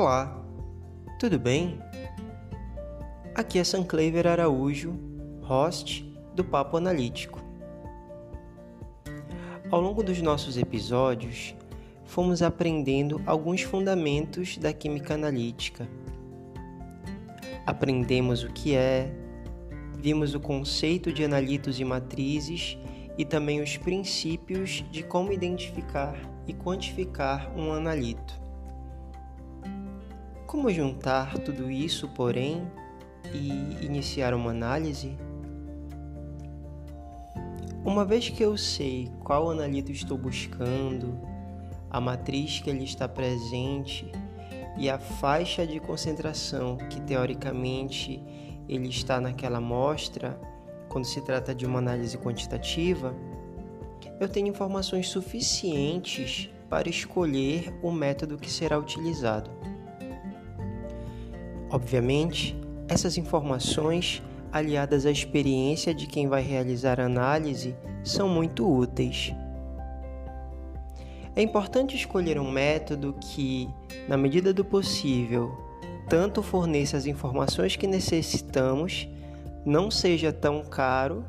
Olá, tudo bem? Aqui é Sanclever Araújo, host do Papo Analítico. Ao longo dos nossos episódios, fomos aprendendo alguns fundamentos da química analítica. Aprendemos o que é, vimos o conceito de analitos e matrizes e também os princípios de como identificar e quantificar um analito. Como juntar tudo isso, porém, e iniciar uma análise? Uma vez que eu sei qual analito estou buscando, a matriz que ele está presente e a faixa de concentração que teoricamente ele está naquela amostra, quando se trata de uma análise quantitativa, eu tenho informações suficientes para escolher o método que será utilizado. Obviamente, essas informações, aliadas à experiência de quem vai realizar a análise, são muito úteis. É importante escolher um método que, na medida do possível, tanto forneça as informações que necessitamos, não seja tão caro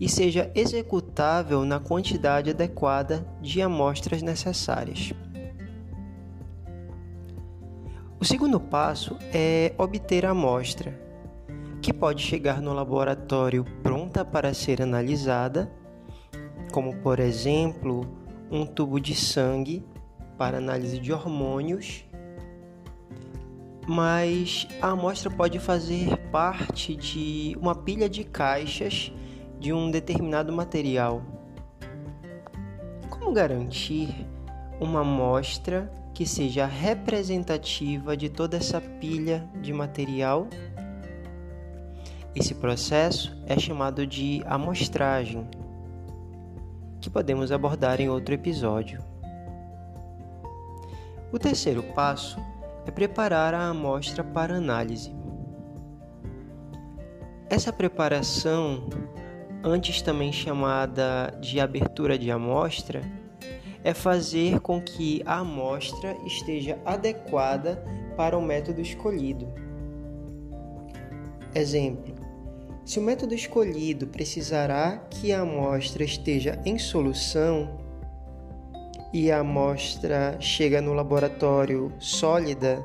e seja executável na quantidade adequada de amostras necessárias. O segundo passo é obter a amostra, que pode chegar no laboratório pronta para ser analisada, como por exemplo um tubo de sangue para análise de hormônios, mas a amostra pode fazer parte de uma pilha de caixas de um determinado material. Como garantir uma amostra que seja representativa de toda essa pilha de material. Esse processo é chamado de amostragem, que podemos abordar em outro episódio. O terceiro passo é preparar a amostra para análise. Essa preparação, antes também chamada de abertura de amostra, é fazer com que a amostra esteja adequada para o método escolhido. Exemplo: se o método escolhido precisará que a amostra esteja em solução e a amostra chega no laboratório sólida,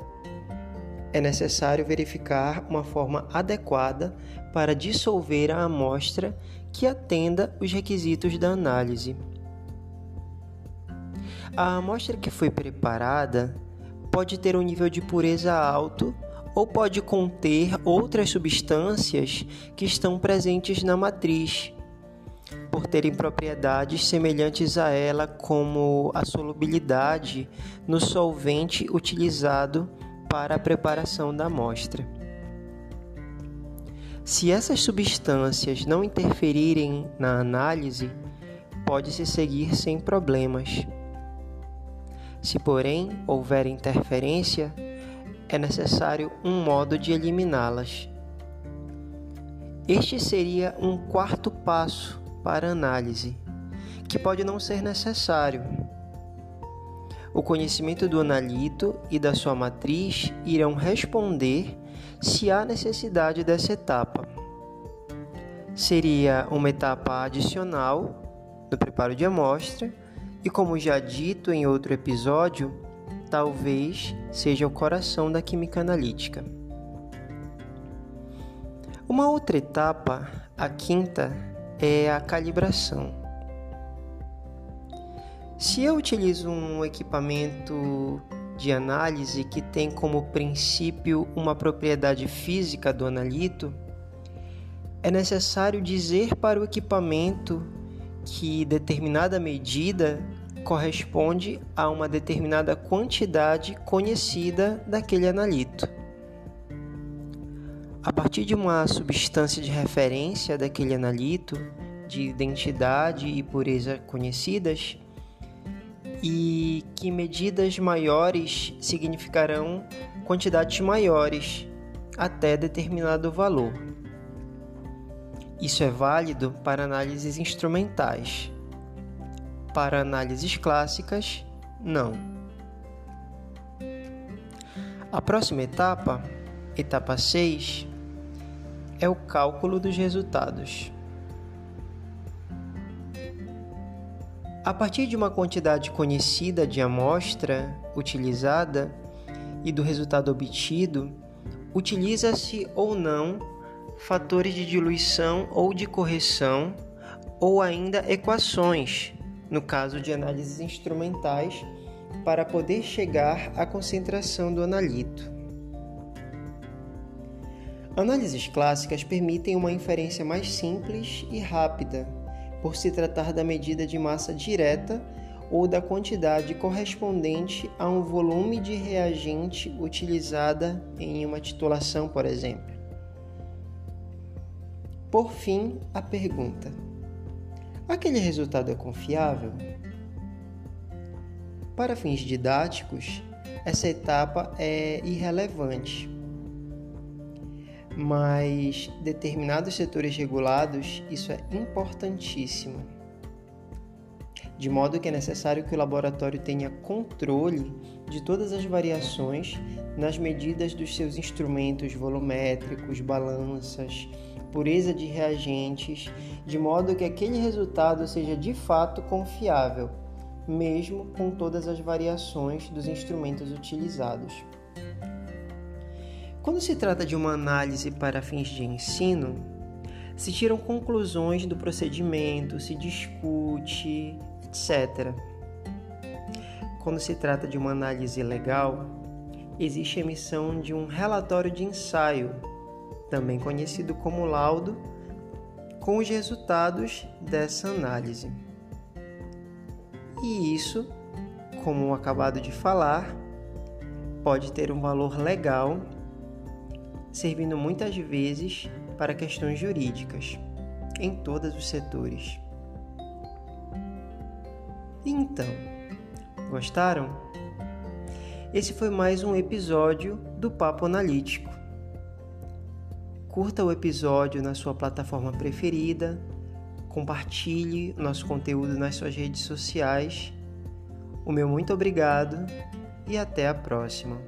é necessário verificar uma forma adequada para dissolver a amostra que atenda os requisitos da análise. A amostra que foi preparada pode ter um nível de pureza alto ou pode conter outras substâncias que estão presentes na matriz, por terem propriedades semelhantes a ela, como a solubilidade no solvente utilizado para a preparação da amostra. Se essas substâncias não interferirem na análise, pode-se seguir sem problemas. Se, porém, houver interferência, é necessário um modo de eliminá-las. Este seria um quarto passo para análise, que pode não ser necessário. O conhecimento do analito e da sua matriz irão responder se há necessidade dessa etapa. Seria uma etapa adicional no preparo de amostra e como já dito em outro episódio, talvez seja o coração da química analítica. Uma outra etapa, a quinta, é a calibração. Se eu utilizo um equipamento de análise que tem como princípio uma propriedade física do analito, é necessário dizer para o equipamento que determinada medida corresponde a uma determinada quantidade conhecida daquele analito. A partir de uma substância de referência daquele analito, de identidade e pureza conhecidas, e que medidas maiores significarão quantidades maiores até determinado valor. Isso é válido para análises instrumentais para análises clássicas, não. A próxima etapa, etapa 6, é o cálculo dos resultados. A partir de uma quantidade conhecida de amostra utilizada e do resultado obtido, utiliza-se ou não fatores de diluição ou de correção ou ainda equações, no caso de análises instrumentais, para poder chegar à concentração do analito. Análises clássicas permitem uma inferência mais simples e rápida, por se tratar da medida de massa direta ou da quantidade correspondente a um volume de reagente utilizada em uma titulação, por exemplo. Por fim, a pergunta: aquele resultado é confiável? Para fins didáticos, essa etapa é irrelevante, mas determinados setores regulados isso é importantíssimo. De modo que é necessário que o laboratório tenha controle de todas as variações nas medidas dos seus instrumentos volumétricos, balanças, pureza de reagentes, de modo que aquele resultado seja de fato confiável mesmo com todas as variações dos instrumentos utilizados. Quando se trata de uma análise para fins de ensino, se tiram conclusões do procedimento, se discute, etc. Quando se trata de uma análise legal, existe a emissão de um relatório de ensaio, também conhecido como laudo, com os resultados dessa análise. E isso, como acabado de falar, pode ter um valor legal, servindo muitas vezes para questões jurídicas em todos os setores. Então, gostaram? Esse foi mais um episódio do Papo Analítico. Curta o episódio na sua plataforma preferida compartilhe nosso conteúdo nas suas redes sociais. O meu muito obrigado e até a próxima.